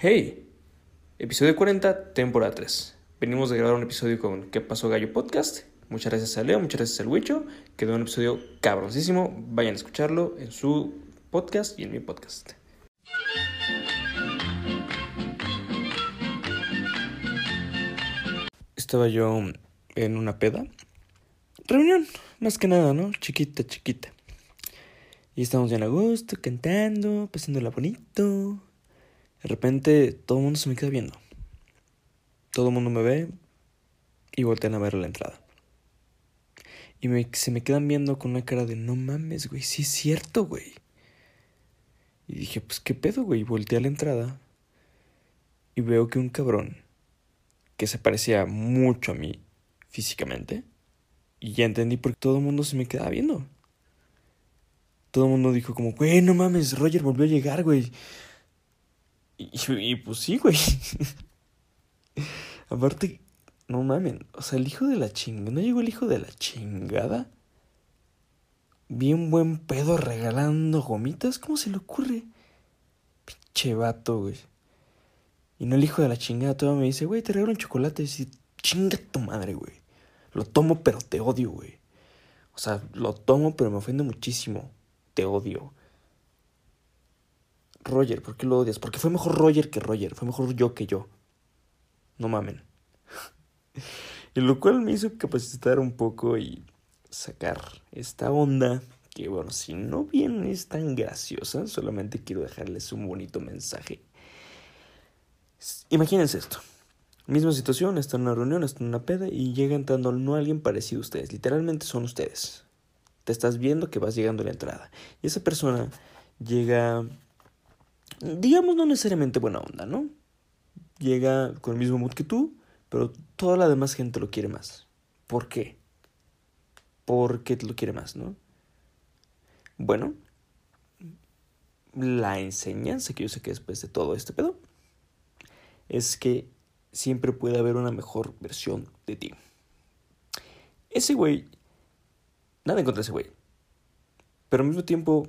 Hey, episodio 40, temporada 3. Venimos de grabar un episodio con ¿Qué pasó Gallo Podcast? Muchas gracias a Leo, muchas gracias al Huicho. Quedó un episodio cabroncísimo. Vayan a escucharlo en su podcast y en mi podcast. Estaba yo en una peda. Reunión, más que nada, ¿no? Chiquita, chiquita. Y estamos bien a gusto, cantando, pasándola bonito. De repente todo el mundo se me queda viendo. Todo el mundo me ve y voltean a ver la entrada. Y me, se me quedan viendo con una cara de no mames, güey, sí es cierto, güey. Y dije, pues qué pedo, güey. Volteé a la entrada y veo que un cabrón que se parecía mucho a mí físicamente. Y ya entendí por qué todo el mundo se me quedaba viendo. Todo el mundo dijo como, güey, no mames, Roger volvió a llegar, güey. Y, pues sí, güey. Aparte, no mames, o sea, el hijo de la chingada, ¿no llegó el hijo de la chingada? Bien buen pedo regalando gomitas, ¿cómo se le ocurre? Pinche vato, güey. Y no el hijo de la chingada, todavía me dice, güey, te regalo un chocolate. Y chinga tu madre, güey. Lo tomo, pero te odio, güey. O sea, lo tomo, pero me ofende muchísimo. Te odio. Roger, ¿por qué lo odias? Porque fue mejor Roger que Roger, fue mejor yo que yo. No mamen. y lo cual me hizo capacitar un poco y sacar esta onda que, bueno, si no bien es tan graciosa, solamente quiero dejarles un bonito mensaje. Imagínense esto. Misma situación, están en una reunión, están en una peda y llega entrando no alguien parecido a ustedes, literalmente son ustedes. Te estás viendo que vas llegando a la entrada. Y esa persona llega digamos, no necesariamente buena onda, ¿no? Llega con el mismo mood que tú, pero toda la demás gente lo quiere más. ¿Por qué? Porque lo quiere más, ¿no? Bueno, la enseñanza que yo sé que después de todo este pedo es que siempre puede haber una mejor versión de ti. Ese güey, nada en contra de ese güey, pero al mismo tiempo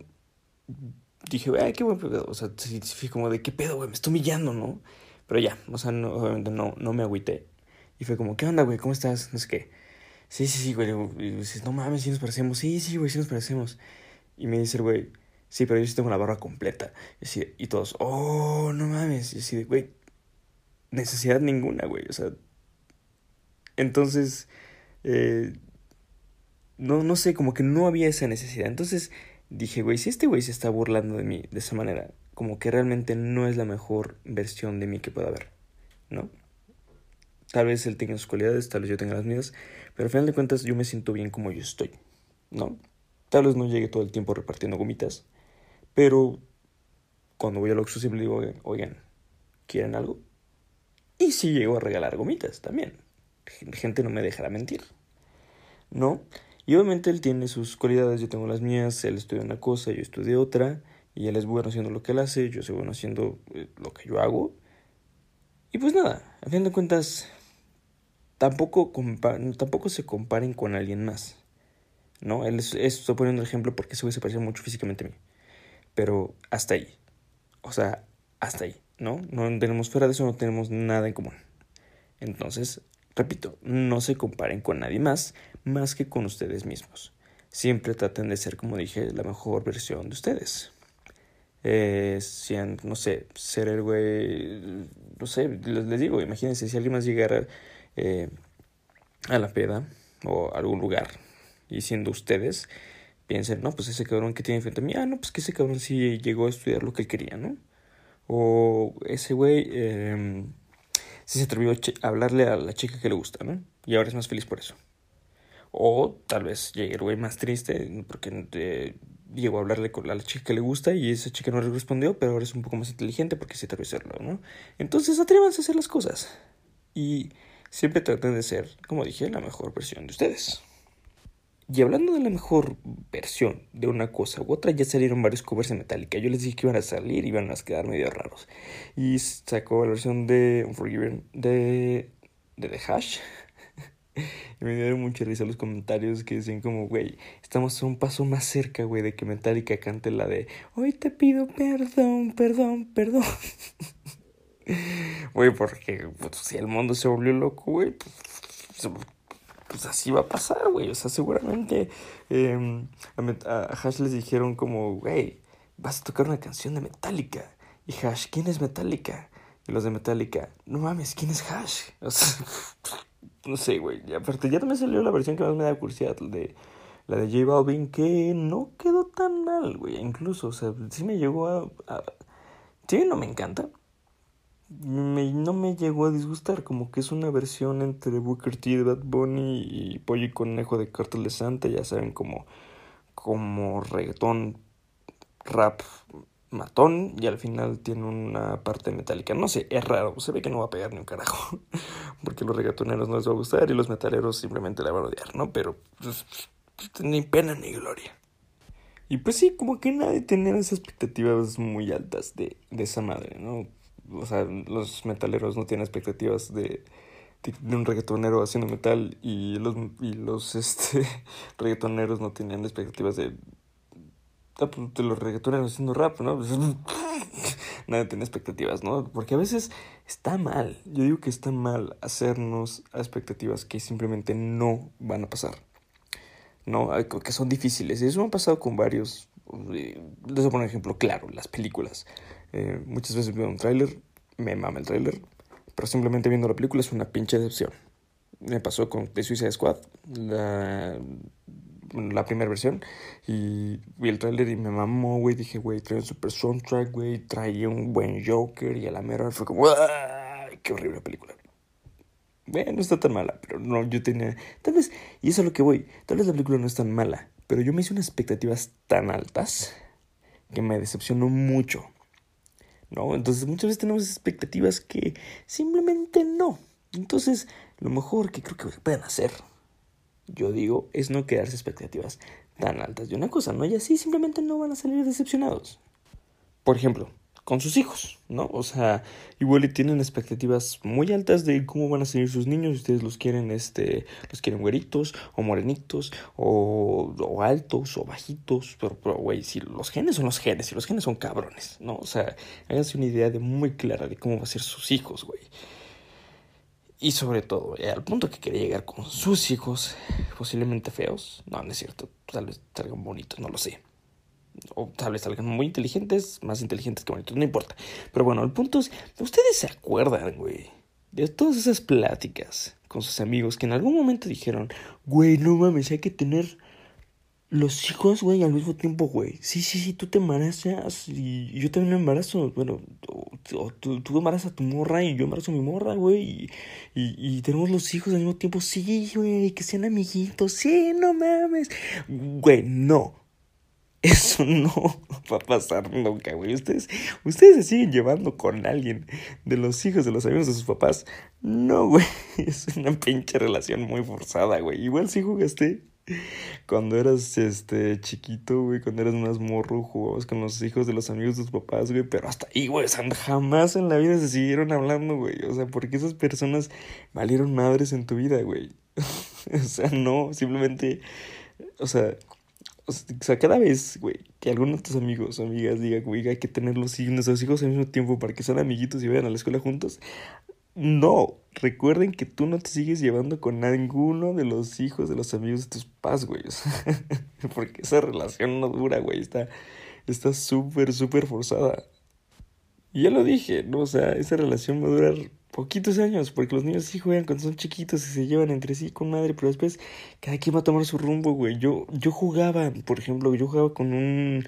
dije, ay, qué buen pedo. O sea, fui como de, ¿qué pedo, güey? Me estoy humillando, ¿no? Pero ya, o sea, obviamente no, no me agüité. Y fue como, ¿qué onda, güey? ¿Cómo estás? No sé qué. Sí, sí, sí, güey. Y dices, no mames, sí nos parecemos. Sí, sí, güey, sí nos parecemos. Y me dice el güey, sí, pero yo sí tengo la barba completa. Y, así, y todos, oh, no mames. Y así güey, necesidad ninguna, güey. O sea, entonces, eh, no, no sé, como que no había esa necesidad. Entonces, dije, güey, si este güey se está burlando de mí de esa manera, como que realmente no es la mejor versión de mí que pueda haber, ¿no? Tal vez él tenga sus cualidades, tal vez yo tenga las mías, pero al final de cuentas yo me siento bien como yo estoy, ¿no? Tal vez no llegue todo el tiempo repartiendo gomitas, pero cuando voy al Oxxo siempre digo, oigan, ¿quieren algo? Y si llego a regalar gomitas también. Gente no me dejará mentir, ¿no? Y obviamente él tiene sus cualidades, yo tengo las mías, él estudia una cosa, yo estudié otra, y él es bueno haciendo lo que él hace, yo soy bueno haciendo eh, lo que yo hago. Y pues nada, a fin de cuentas, tampoco, tampoco se comparen con alguien más. ¿No? Él es, estoy poniendo el ejemplo porque ese güey se parece mucho físicamente a mí. Pero hasta ahí. O sea, hasta ahí, ¿no? No tenemos fuera de eso, no tenemos nada en común. Entonces, repito, no se comparen con nadie más, más que con ustedes mismos. Siempre traten de ser, como dije, la mejor versión de ustedes. Eh, no sé, ser el güey, no sé, les, digo, imagínense si alguien más llegara eh, a la peda o a algún lugar y siendo ustedes, piensen, no, pues ese cabrón que tiene frente a mí, ah, no, pues que ese cabrón sí llegó a estudiar lo que quería, ¿no? O ese güey eh, sí se atrevió a hablarle a la chica que le gusta, ¿no? Y ahora es más feliz por eso. O tal vez llegue el güey más triste porque eh, llegó a hablarle con la chica que le gusta y esa chica no le respondió, pero ahora es un poco más inteligente porque se atrevió a hacerlo, ¿no? Entonces atrévanse a hacer las cosas. Y siempre traten de ser, como dije, la mejor versión de ustedes. Y hablando de la mejor versión de una cosa u otra, ya salieron varios covers de Metallica. Yo les dije que iban a salir y iban a quedar medio raros. Y sacó la versión de Unforgiven de, de The Hash. y me dieron mucha risa los comentarios que decían como, güey, estamos un paso más cerca, güey, de que Metallica cante la de Hoy te pido perdón, perdón, perdón. Güey, porque pues, si el mundo se volvió loco, güey, pues, pues así va a pasar, güey. O sea, seguramente eh, a, a Hash les dijeron como, güey, vas a tocar una canción de Metallica. Y Hash, ¿quién es Metallica? Y los de Metallica, no mames, ¿quién es Hash? O sea, no sé, güey. Aparte, ya también salió la versión que más me da curiosidad, de la de J Balvin, que no quedó tan mal, güey. Incluso, o sea, sí me llegó a... Sí, no me encanta. Me, no me llegó a disgustar, como que es una versión entre Booker T Bad Bunny y Pollo y Conejo de Cartel de Santa, ya saben, como, como reggaetón, rap, matón, y al final tiene una parte metálica. No sé, es raro, se ve que no va a pegar ni un carajo, porque los reggaetoneros no les va a gustar y los metaleros simplemente la van a odiar, ¿no? Pero pues, ni pena ni gloria. Y pues sí, como que nadie tenía esas expectativas muy altas de, de esa madre, ¿no? O sea, los metaleros no tienen expectativas de, de, un reggaetonero haciendo metal y los, y los este, reggaetoneros no tenían expectativas de, de los reggaetoneros haciendo rap, ¿no? Nadie tiene expectativas, ¿no? Porque a veces está mal, yo digo que está mal hacernos expectativas que simplemente no van a pasar. ¿no? Que son difíciles. Eso me ha pasado con varios. Les voy a poner un ejemplo claro, las películas. Eh, muchas veces veo un tráiler, me mama el tráiler, pero simplemente viendo la película es una pinche decepción. Me pasó con The Suicide Squad, la, la primera versión, y vi el tráiler y me mamó, güey. Dije, güey, trae un super soundtrack, güey, trae un buen Joker, y a la mera fue como, ¡qué horrible película! Bueno, no está tan mala, pero no, yo tenía. Tal vez, y eso es a lo que voy. Tal vez la película no es tan mala, pero yo me hice unas expectativas tan altas que me decepcionó mucho. ¿No? Entonces, muchas veces tenemos expectativas que simplemente no. Entonces, lo mejor que creo que pueden hacer, yo digo, es no quedarse expectativas tan altas de una cosa, ¿no? Y así simplemente no van a salir decepcionados. Por ejemplo, con sus hijos, ¿no? O sea, igual y tienen expectativas muy altas de cómo van a salir sus niños, ustedes los quieren, este, los quieren güeritos, o morenitos, o, altos, o bajitos, pero, güey, si los genes son los genes, y los genes son cabrones, ¿no? O sea, háganse una idea de muy clara de cómo va a ser sus hijos, güey. Y sobre todo, eh, al punto que quería llegar con sus hijos, posiblemente feos, no, no es cierto, tal vez salgan bonitos, no lo sé o tal vez salgan muy inteligentes, más inteligentes que bonitos, no importa. Pero bueno, el punto es, ustedes se acuerdan, güey, de todas esas pláticas con sus amigos que en algún momento dijeron, güey, no mames, hay que tener los hijos, güey, al mismo tiempo, güey. Sí, sí, sí, tú te embarazas y yo también me embarazo. Bueno, o, tú, tú embarazas a tu morra y yo embarazo a mi morra, güey. Y, y, y, tenemos los hijos al mismo tiempo. Sí, güey, que sean amiguitos. Sí, no mames. Güey, no. Eso no va a pasar nunca, güey. Ustedes, ustedes se siguen llevando con alguien de los hijos de los amigos de sus papás. No, güey. Es una pinche relación muy forzada, güey. Igual sí jugaste cuando eras este chiquito, güey, cuando eras más morro, jugabas con los hijos de los amigos de tus papás, güey, pero hasta ahí, güey, jamás en la vida se siguieron hablando, güey. O sea, porque esas personas valieron madres en tu vida, güey. o sea, no, simplemente, o sea, o sea, cada vez, güey, que alguno de tus amigos o amigas diga, güey, hay que tener los nuestros hijos al mismo tiempo para que sean amiguitos y vayan a la escuela juntos. No, recuerden que tú no te sigues llevando con ninguno de los hijos de los amigos de tus papás, güey. Porque esa relación no dura, güey. Está está súper, súper forzada. Ya lo dije, ¿no? O sea, esa relación va a durar poquitos años, porque los niños sí juegan cuando son chiquitos y se llevan entre sí con madre, pero después cada quien va a tomar su rumbo, güey. Yo, yo jugaba, por ejemplo, yo jugaba con un,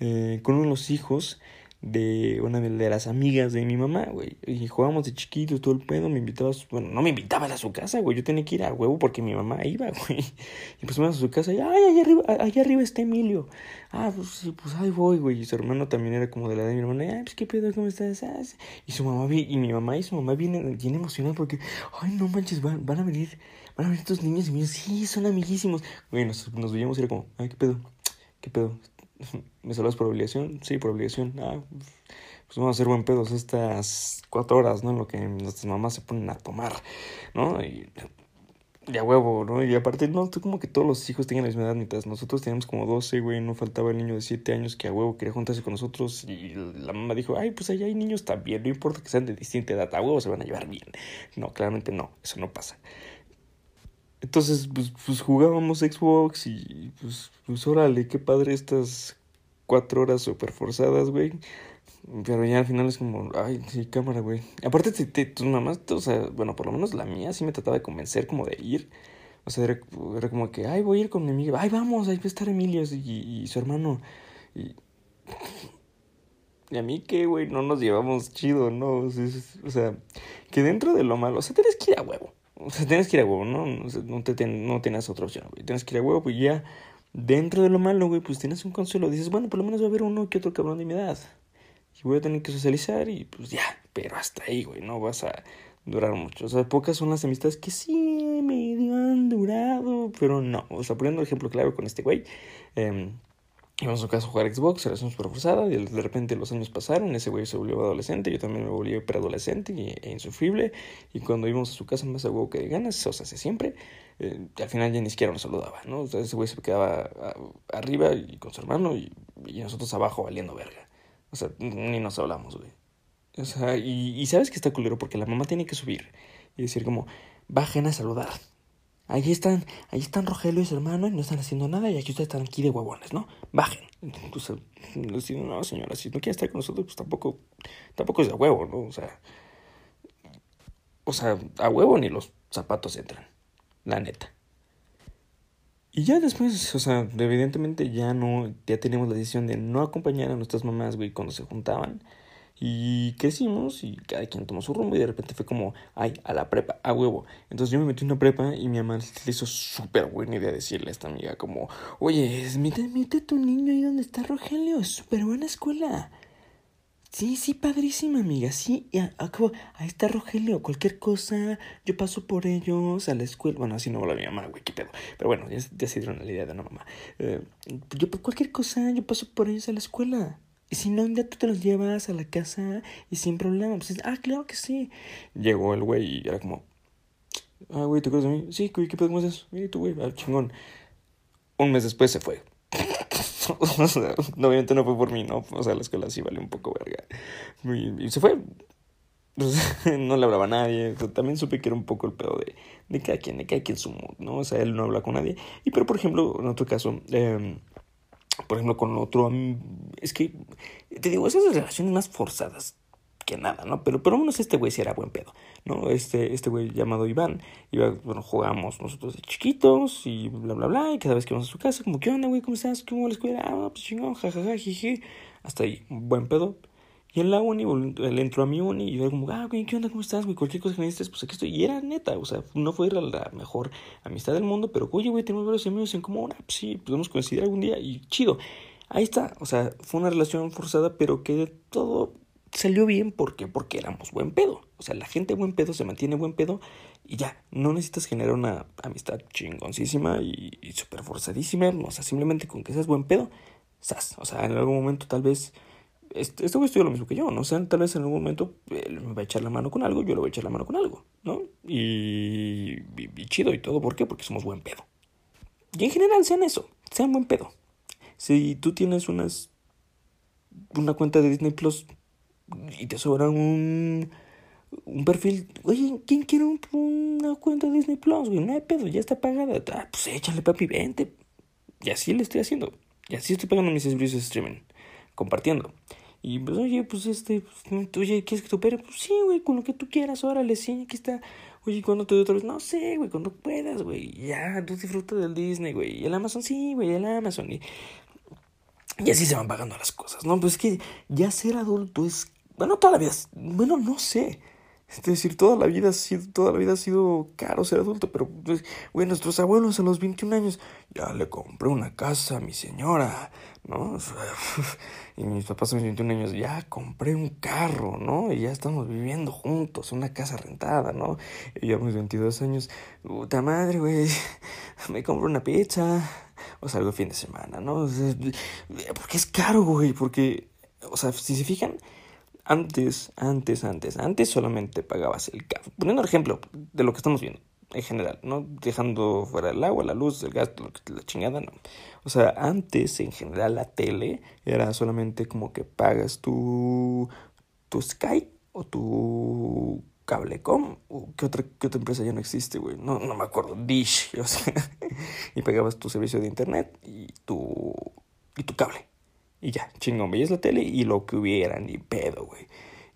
eh, con uno de los hijos de una de las amigas de mi mamá, güey. Y jugábamos de chiquitos, todo el pedo, me invitaba, bueno, no me invitaba a su casa, güey. Yo tenía que ir a huevo porque mi mamá iba, güey. Y pues fuimos a su casa y, ay, allá arriba, allá arriba está Emilio. Ah, pues sí, pues ahí voy, güey. Y su hermano también era como de la de mi hermana. Ay, pues qué pedo, ¿cómo estás? Ah, y su mamá, y mi mamá y su mamá vienen bien emocionadas porque, ay, no manches, van, van a venir, van a venir estos niños y me dicen, sí, son amiguísimos. Güey, nos, nos veíamos y era como, ay, qué pedo, qué pedo, ¿Me saludas por obligación? Sí, por obligación. Ah, pues vamos a hacer buen pedos estas cuatro horas, ¿no? En lo que nuestras mamás se ponen a tomar, ¿no? Y ya huevo, ¿no? Y aparte, no, tú como que todos los hijos tengan la misma edad, mientras nosotros teníamos como 12, güey, no faltaba el niño de 7 años que a huevo quería juntarse con nosotros y la mamá dijo, ay, pues allá hay niños también, no importa que sean de distinta edad, a huevo se van a llevar bien. No, claramente no, eso no pasa. Entonces, pues, pues jugábamos Xbox y pues, pues órale, qué padre estas cuatro horas súper forzadas, güey. Pero ya al final es como, ay, sí, cámara, güey. Aparte, te, tus mamás, o sea, bueno, por lo menos la mía sí me trataba de convencer como de ir. O sea, era, como que, ay, voy a ir con mi amiga. Ay, vamos, ahí va a estar Emilio y, su hermano. Y, y a mí que, güey, no nos llevamos chido, ¿no? O sea, que dentro de lo malo, o sea, tienes que ir a huevo. O sea, tienes que ir a huevo, ¿no? no, te, no tienes otra opción, güey. Tienes que ir a huevo, pues ya, dentro de lo malo, güey, pues tienes un consuelo. Dices, bueno, por lo menos va a haber uno que otro cabrón de mi edad y voy a tener que socializar y pues ya, pero hasta ahí, güey, no vas a durar mucho. O sea, pocas son las amistades que sí medio han durado, pero no. O sea, poniendo el ejemplo claro con este güey, eh, íbamos a su casa a jugar Xbox, relación súper forzada, y de repente los años pasaron, ese güey se volvió adolescente, yo también me volví preadolescente e insufrible, y cuando íbamos a su casa más a huevo que de ganas, o sea, hace siempre, eh, al final ya ni siquiera nos saludaba, ¿no? O sea, ese güey se quedaba arriba y con su hermano, y, y nosotros abajo valiendo verga. O sea, ni nos hablamos, güey. O sea, y, y sabes que está culero porque la mamá tiene que subir y decir como, bajen a saludar. Ahí están, ahí están Rogelio y su hermano y no están haciendo nada y aquí ustedes están aquí de huevones, ¿no? Bajen. Entonces, no, señora, si no quiere estar con nosotros, pues tampoco, tampoco es de huevo, ¿no? O sea, o sea, a huevo ni los zapatos entran, la neta. Y ya después, o sea, evidentemente ya no, ya teníamos la decisión de no acompañar a nuestras mamás, güey, cuando se juntaban. Y crecimos y cada quien tomó su rumbo y de repente fue como, ay, a la prepa, a huevo. Entonces yo me metí en una prepa y mi mamá le hizo súper buena idea decirle a esta amiga como, oye, mete, mete a tu niño ahí donde está Rogelio, es súper buena escuela. Sí, sí, padrísima amiga, sí, y acabo, ahí está Rogelio, cualquier cosa, yo paso por ellos a la escuela, bueno, así no habla mi mamá, güey, qué pedo, pero bueno, ya, ya se dieron la idea de una mamá, eh, yo cualquier cosa, yo paso por ellos a la escuela, y si no, ya tú te los llevas a la casa y sin problema, pues, ah, claro que sí, llegó el güey y era como, ah, güey, ¿te acuerdas de mí? Sí, güey, ¿qué pedo, cómo es eso? Y tú, güey, ah, chingón, un mes después se fue, obviamente no fue por mí, ¿no? O sea, la escuela sí vale un poco verga. Y, se fue. no le hablaba a nadie. también supe que era un poco el pedo de, de cada quien, de cada quien su mood, ¿no? O sea, él no habla con nadie. Y pero, por ejemplo, en otro caso, eh, por ejemplo, con otro... Es que, te digo, esas relaciones más forzadas que nada, ¿no? Pero por lo menos este güey sí era buen pedo, ¿no? Este, este güey llamado Iván, iba, bueno, jugamos nosotros de chiquitos y bla, bla, bla, y cada vez que vamos a su casa, como, ¿qué onda, güey? ¿Cómo estás? ¿Cómo va la escuela? Ah, pues chingón, jajaja, jiji. Hasta ahí, buen pedo. Y en la uni, él entró a mi uni y yo como, ah, güey, ¿qué onda? ¿Cómo estás, güey? Cualquier cosa que necesites, pues aquí estoy. Y era neta, o sea, no fue la mejor amistad del mundo, pero, oye, güey, tenemos varios amigos en común, ah, pues sí, podemos coincidir algún día y chido. Ahí está, o sea, fue una relación forzada, pero que de todo salió bien porque porque éramos buen pedo. O sea, la gente buen pedo se mantiene buen pedo y ya, no necesitas generar una amistad chingoncísima y, y súper forzadísima. O sea, simplemente con que seas buen pedo, sas. O sea, en algún momento tal vez... Este, este güey estudió lo mismo que yo, ¿no? O sea, tal vez en algún momento él me va a echar la mano con algo, yo le voy a echar la mano con algo, ¿no? Y, y, chido y todo, ¿por qué? Porque somos buen pedo. Y en general sean eso, sean buen pedo. Si tú tienes unas una cuenta de Disney Plus, y te sobra un, un perfil. Oye, ¿quién quiere una cuenta de Disney Plus, güey? No hay pedo, ya está pagada. Ah, pues échale, papi, vente. Y así le estoy haciendo. Y así estoy pagando mis servicios de streaming. Compartiendo. Y pues, oye, pues este, pues, oye, ¿quieres que te opere? Pues sí, güey, con lo que tú quieras, órale, sí, aquí está. Oye, ¿cuándo te doy otra vez? No sé, güey, cuando puedas, güey. Ya, tú disfrutas del Disney, güey. Y el Amazon, sí, güey, el Amazon. Y, y así se van pagando las cosas, ¿no? Pues es que ya ser adulto es bueno, toda la vida, bueno, no sé. Es decir, toda la vida ha sido, toda la vida ha sido caro ser adulto, pero, pues, güey, nuestros abuelos a los 21 años, ya le compré una casa a mi señora, ¿no? Y mis papás a los 21 años, ya compré un carro, ¿no? Y ya estamos viviendo juntos, una casa rentada, ¿no? Y ya a mis 22 años, puta madre, güey, me compro una pizza, o salgo fin de semana, ¿no? Porque es caro, güey, porque, o sea, si se fijan, antes, antes, antes, antes solamente pagabas el carro. Poniendo ejemplo de lo que estamos viendo. en general, ¿no? Dejando fuera el agua, la luz, el gas, la chingada, no. O sea, antes en general la tele era solamente como que pagas tu, tu Sky o tu Cablecom, ¿qué otra, qué otra empresa ya no existe, güey? No, no me acuerdo, Dish, o sea, y pagabas tu servicio de internet y tu, y tu cable. Y ya, chingón, veías la tele y lo que hubiera, ni pedo, güey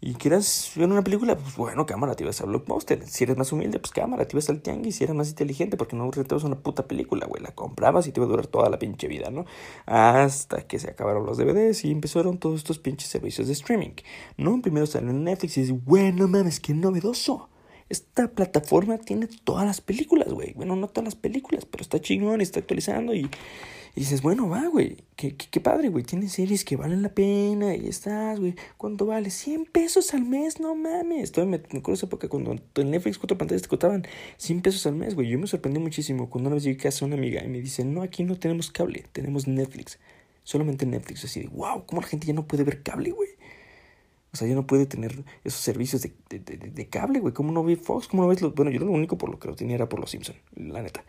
y quieras ver una película, pues bueno, cámara, te ibas a Blockbuster. Si eres más humilde, pues cámara, te ibas al Tianguis. Si eres más inteligente, porque no rentabas una puta película, güey. La comprabas y te iba a durar toda la pinche vida, ¿no? Hasta que se acabaron los DVDs y empezaron todos estos pinches servicios de streaming. ¿No? Primero salió en Netflix y dices, bueno, mames, qué novedoso. Esta plataforma tiene todas las películas, güey. Bueno, no todas las películas, pero está chingón y está actualizando y dices, bueno, va, güey, qué, qué, padre, güey, tienes series que valen la pena, y estás, güey, ¿cuánto vale? 100 pesos al mes, no mames. Todavía me, me acuerdo esa época cuando en Netflix cuatro pantallas te costaban 100 pesos al mes, güey. Yo me sorprendí muchísimo cuando una vez llegué a casa una amiga y me dice, no, aquí no tenemos cable, tenemos Netflix. Solamente Netflix. Así de, wow, ¿cómo la gente ya no puede ver cable, güey? O sea, ya no puede tener esos servicios de, de, de, cable, güey. ¿Cómo no ve Fox? ¿Cómo no ves los...? Bueno, yo lo único por lo que lo tenía era por los Simpsons, la neta.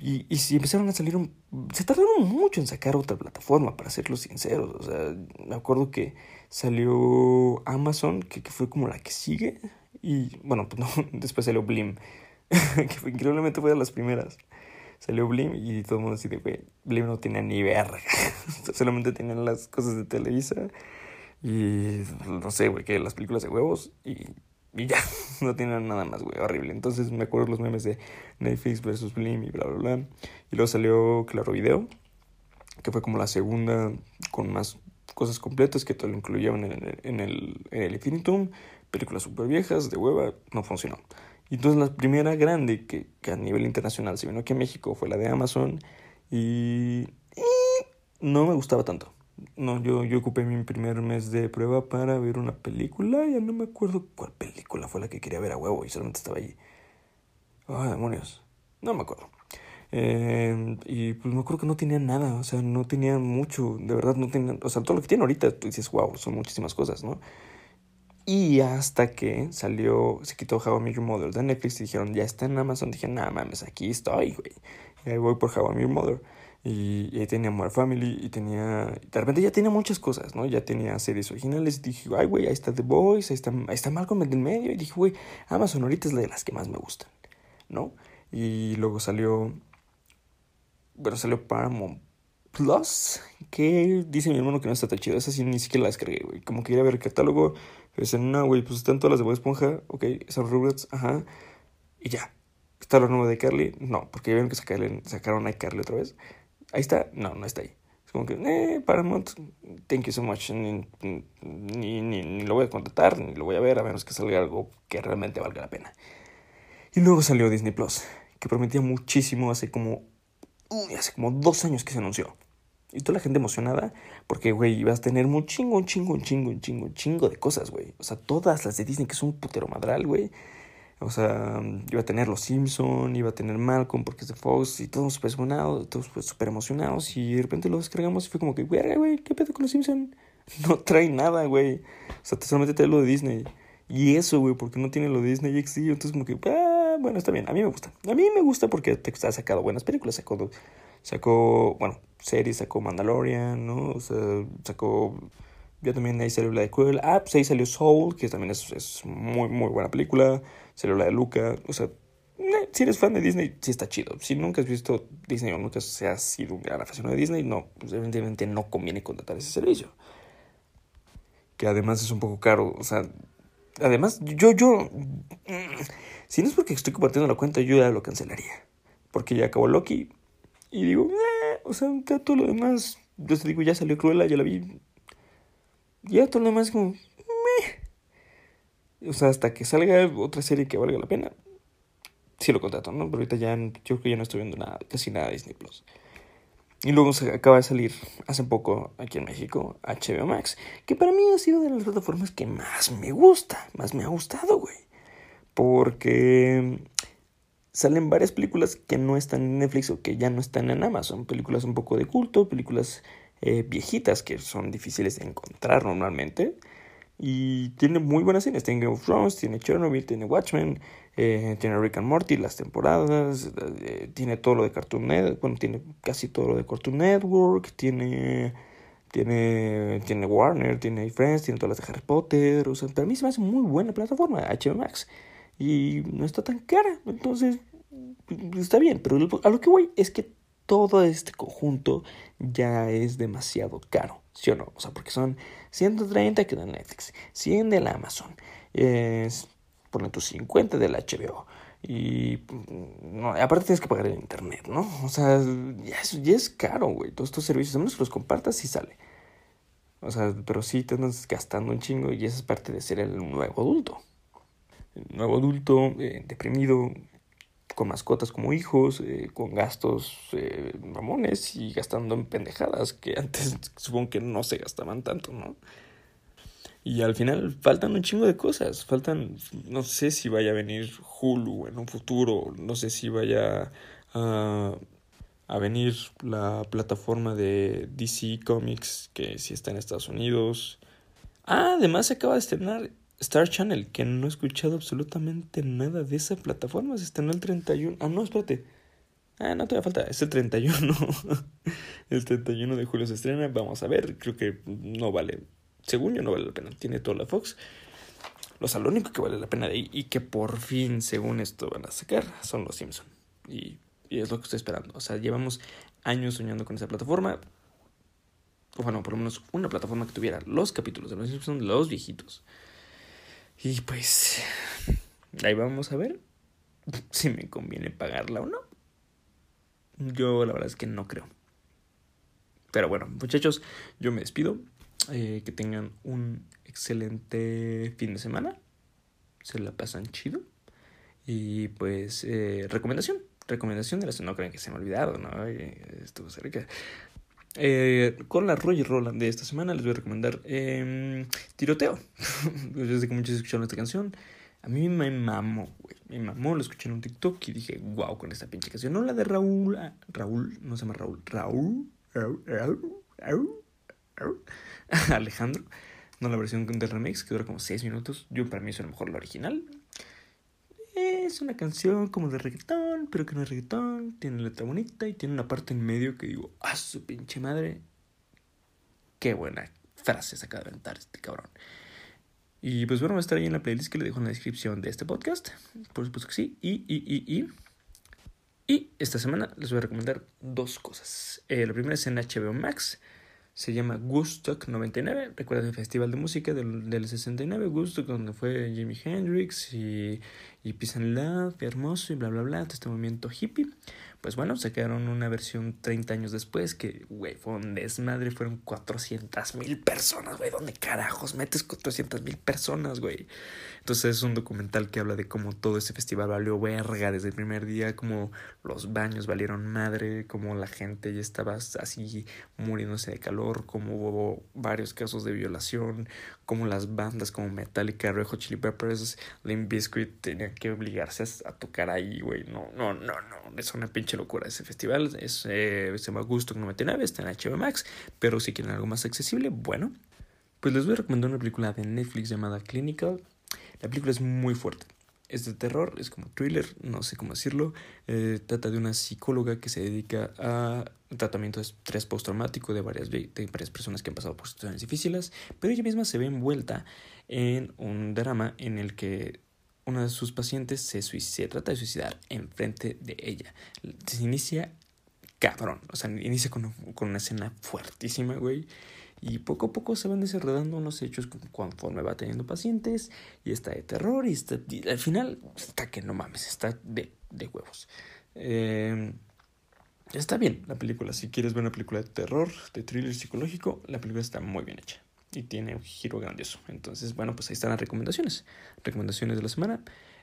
Y, y si empezaron a salir, un, se tardaron mucho en sacar otra plataforma, para serlos sinceros. O sea, me acuerdo que salió Amazon, que, que fue como la que sigue. Y bueno, pues no, después salió Blim, que fue, increíblemente fue de las primeras. Salió Blim y todo el mundo así de, güey, Blim no tenía ni verga. Solamente tenían las cosas de Televisa y no sé, güey, que las películas de huevos y y ya, no tiene nada más, güey, horrible. Entonces me acuerdo los memes de Netflix versus Blim y bla, bla, bla. Y luego salió Claro Video, que fue como la segunda con más cosas completas que todo lo incluyeron en el, en el, en el Infinitum. Películas súper viejas, de hueva, no funcionó. Y entonces la primera grande que, que, a nivel internacional se vino aquí en México fue la de Amazon. Y no me gustaba tanto. No, yo, yo ocupé mi primer mes de prueba para ver una película. Ya no me acuerdo cuál película fue la que quería ver a huevo y solamente estaba allí. Ah, demonios. No me acuerdo. Eh, y pues me acuerdo que no tenía nada, o sea, no tenía mucho, de verdad no tenía, o sea, todo lo que tiene ahorita, tú dices, wow, son muchísimas cosas, ¿no? Y hasta que salió, se quitó How I Met Your Mother de Netflix y dijeron, ya está en Amazon, dije, nada mames, aquí estoy, güey. Ahí voy por How I Met Your Mother. Y, ahí tenía More Family y tenía... De repente ya tenía muchas cosas, ¿no? Ya tenía series originales y dije, ay, güey, ahí está The Boys, ahí está, ahí está Malcolm en el medio. Y dije, güey, Amazon ahorita es la de las que más me gustan, ¿no? Y luego salió... Bueno, salió Paramount Plus, que dice mi hermano que no está tan chido. Esa sí ni siquiera la descargué, güey. Como que ir a ver el catálogo. Pero dicen, no, güey, pues están todas las de Bob Esponja. Ok, esas Rugrats, ajá. Y ya. ¿Está lo nuevo de Carly? No, porque ya vieron que sacaron, sacaron a Carly otra vez. Ahí está. No, no está ahí. Es como que, eh, Paramount, thank you so much. Ni, ni, ni, ni, lo voy a contratar, ni lo voy a ver, a menos que salga algo que realmente valga la pena. Y luego salió Disney Plus, que prometía muchísimo hace como, uy, hace como dos años que se anunció. Y toda la gente emocionada, porque, güey, ibas a tener un chingo, un chingo, un chingo, un chingo, un chingo de cosas, güey. O sea, todas las de Disney, que son un putero madral, güey. O sea, iba a tener Los Simpson, iba a tener Malcolm porque es de Fox y todos súper emocionados, todos súper emocionados y de repente lo descargamos y fue como que, güey, ¿qué pedo con Los Simpson? No trae nada, güey. O sea, solamente trae lo de Disney. Y eso, güey, porque no tiene lo de Disney XD, entonces como que, ah, bueno, está bien, a mí me gusta. A mí me gusta porque te ha sacado buenas películas, sacó, sacó, bueno, series, sacó Mandalorian, ¿no? O sea, sacó... Ya también ahí salió la de. Ah, pues ahí salió Soul, que también es, es muy, muy buena película salió la de Luca, o sea, si eres fan de Disney, sí está chido. Si nunca has visto Disney o nunca has sido un gran aficionado de Disney, no, pues evidentemente no conviene contratar ese servicio. Que además es un poco caro, o sea, además yo, yo, si no es porque estoy compartiendo la cuenta, yo ya lo cancelaría. Porque ya acabó Loki y digo, eh, o sea, todo lo demás, yo te digo, ya salió Cruella, ya la vi. Ya todo lo demás como, o sea, hasta que salga otra serie que valga la pena, sí lo contrato, ¿no? Pero ahorita ya, yo creo que ya no estoy viendo nada, casi nada de Disney Plus. Y luego se acaba de salir hace poco aquí en México HBO Max, que para mí ha sido de las plataformas que más me gusta, más me ha gustado, güey. Porque salen varias películas que no están en Netflix o que ya no están en Amazon. Películas un poco de culto, películas eh, viejitas que son difíciles de encontrar normalmente. Y tiene muy buenas series. Tiene Game of Thrones, tiene Chernobyl, tiene Watchmen, eh, tiene Rick and Morty, las temporadas. Eh, tiene todo lo de Cartoon Network. Bueno, tiene casi todo lo de Cartoon Network. Tiene tiene, tiene Warner, tiene Friends, tiene todas las de Harry Potter. O sea, para mí se me hace muy buena plataforma, HBO Max. Y no está tan cara. Entonces, está bien. Pero a lo que voy es que todo este conjunto ya es demasiado caro. ¿Sí o no? O sea, porque son 130 que de Netflix, 100 de la Amazon, es, por tus 50 del HBO. Y no, aparte tienes que pagar el internet, ¿no? O sea, ya es, ya es caro, güey. Todos estos servicios, a menos que los compartas, y sale. O sea, pero sí te andas gastando un chingo y esa es parte de ser el nuevo adulto. El nuevo adulto eh, deprimido, con mascotas como hijos, eh, con gastos eh, mamones y gastando en pendejadas que antes supongo que no se gastaban tanto, ¿no? Y al final faltan un chingo de cosas. Faltan, no sé si vaya a venir Hulu en un futuro, no sé si vaya a, a venir la plataforma de DC Comics, que sí está en Estados Unidos. Ah, además se acaba de estrenar Star Channel, que no he escuchado absolutamente nada de esa plataforma. Se estrenó el 31. Ah, no, espérate. Ah, no, todavía falta. Es el 31. el 31 de julio se estrena. Vamos a ver. Creo que no vale según yo no vale la pena. Tiene toda la Fox. O sea, lo único que vale la pena de ahí y que por fin, según esto, van a sacar son los Simpson. Y, es lo que estoy esperando. O sea, llevamos años soñando con esa plataforma. O bueno, por lo menos una plataforma que tuviera los capítulos de los Simpsons, los viejitos. Y pues, ahí vamos a ver si me conviene pagarla o no. Yo la verdad es que no creo. Pero bueno, muchachos, yo me despido. Eh, que tengan un excelente fin de semana. Se la pasan chido. Y pues, eh, recomendación. Recomendación de la No crean que se me ha olvidado, ¿no? estuvo cerca. Eh, con la Roger Roland de esta semana les voy a recomendar eh, Tiroteo. Desde que muchos escucharon esta canción, a mí me mamó. Me mamó, lo escuché en un TikTok y dije, wow, con esta pinche canción. No la de Raúl, ah, Raúl, no se llama Raúl, Raúl, Raúl, Raúl, Raúl. Alejandro. No la versión del remix, que dura como 6 minutos. Yo para mí es a lo mejor la original. Es una canción como de reggaetón, pero que no es reggaetón. Tiene letra bonita y tiene una parte en medio que digo, ¡ah, su pinche madre! Qué buena frase se acaba de aventar este cabrón. Y pues bueno, va a estar ahí en la playlist que le dejo en la descripción de este podcast. Por supuesto que sí. Y, y, y, y. Y esta semana les voy a recomendar dos cosas. Eh, la primera es en HBO Max se llama Woodstock 99. Recuerda el festival de música del, del 69, Woodstock, donde fue Jimi Hendrix y, y Peace and Love, hermoso y bla, bla, bla, todo este movimiento hippie. Pues bueno, sacaron una versión 30 años después que, güey, fue un desmadre, fueron 400 mil personas, güey. ¿Dónde carajos metes 400 mil personas, güey? Entonces es un documental que habla de cómo todo ese festival valió verga desde el primer día, cómo los baños valieron madre, cómo la gente ya estaba así muriéndose de calor, cómo hubo varios casos de violación, cómo las bandas como Metallica, Red Hot Chili Peppers, Limp Bizkit tenían que obligarse a tocar ahí, güey. No, no, no, no, es una pinche locura ese festival. Es, eh, se llama Gusto 99, está en HBO Max. Pero si quieren algo más accesible, bueno, pues les voy a recomendar una película de Netflix llamada Clinical. La película es muy fuerte. Es de terror, es como thriller, no sé cómo decirlo. Eh, trata de una psicóloga que se dedica a tratamiento de estrés postraumático de varias, de varias personas que han pasado por situaciones difíciles, pero ella misma se ve envuelta en un drama en el que una de sus pacientes se, se trata de suicidar enfrente de ella. Se inicia cabrón, o sea, inicia con, una escena fuertísima, güey. Y poco a poco se van desarrollando unos hechos conforme va teniendo pacientes. Y está de terror. Y, está, al final está que no mames, está de, de huevos. Eh, está bien la película. Si quieres ver una película de terror, de thriller psicológico, la película está muy bien hecha y tiene un giro grandioso. Entonces, bueno, pues ahí están las recomendaciones. Recomendaciones de la semana.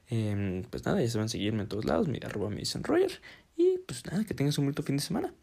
Eh, pues nada, ya se van a seguirme en todos lados. Mi arroba me dicen Roger. Y pues nada, que tengas un bonito fin de semana.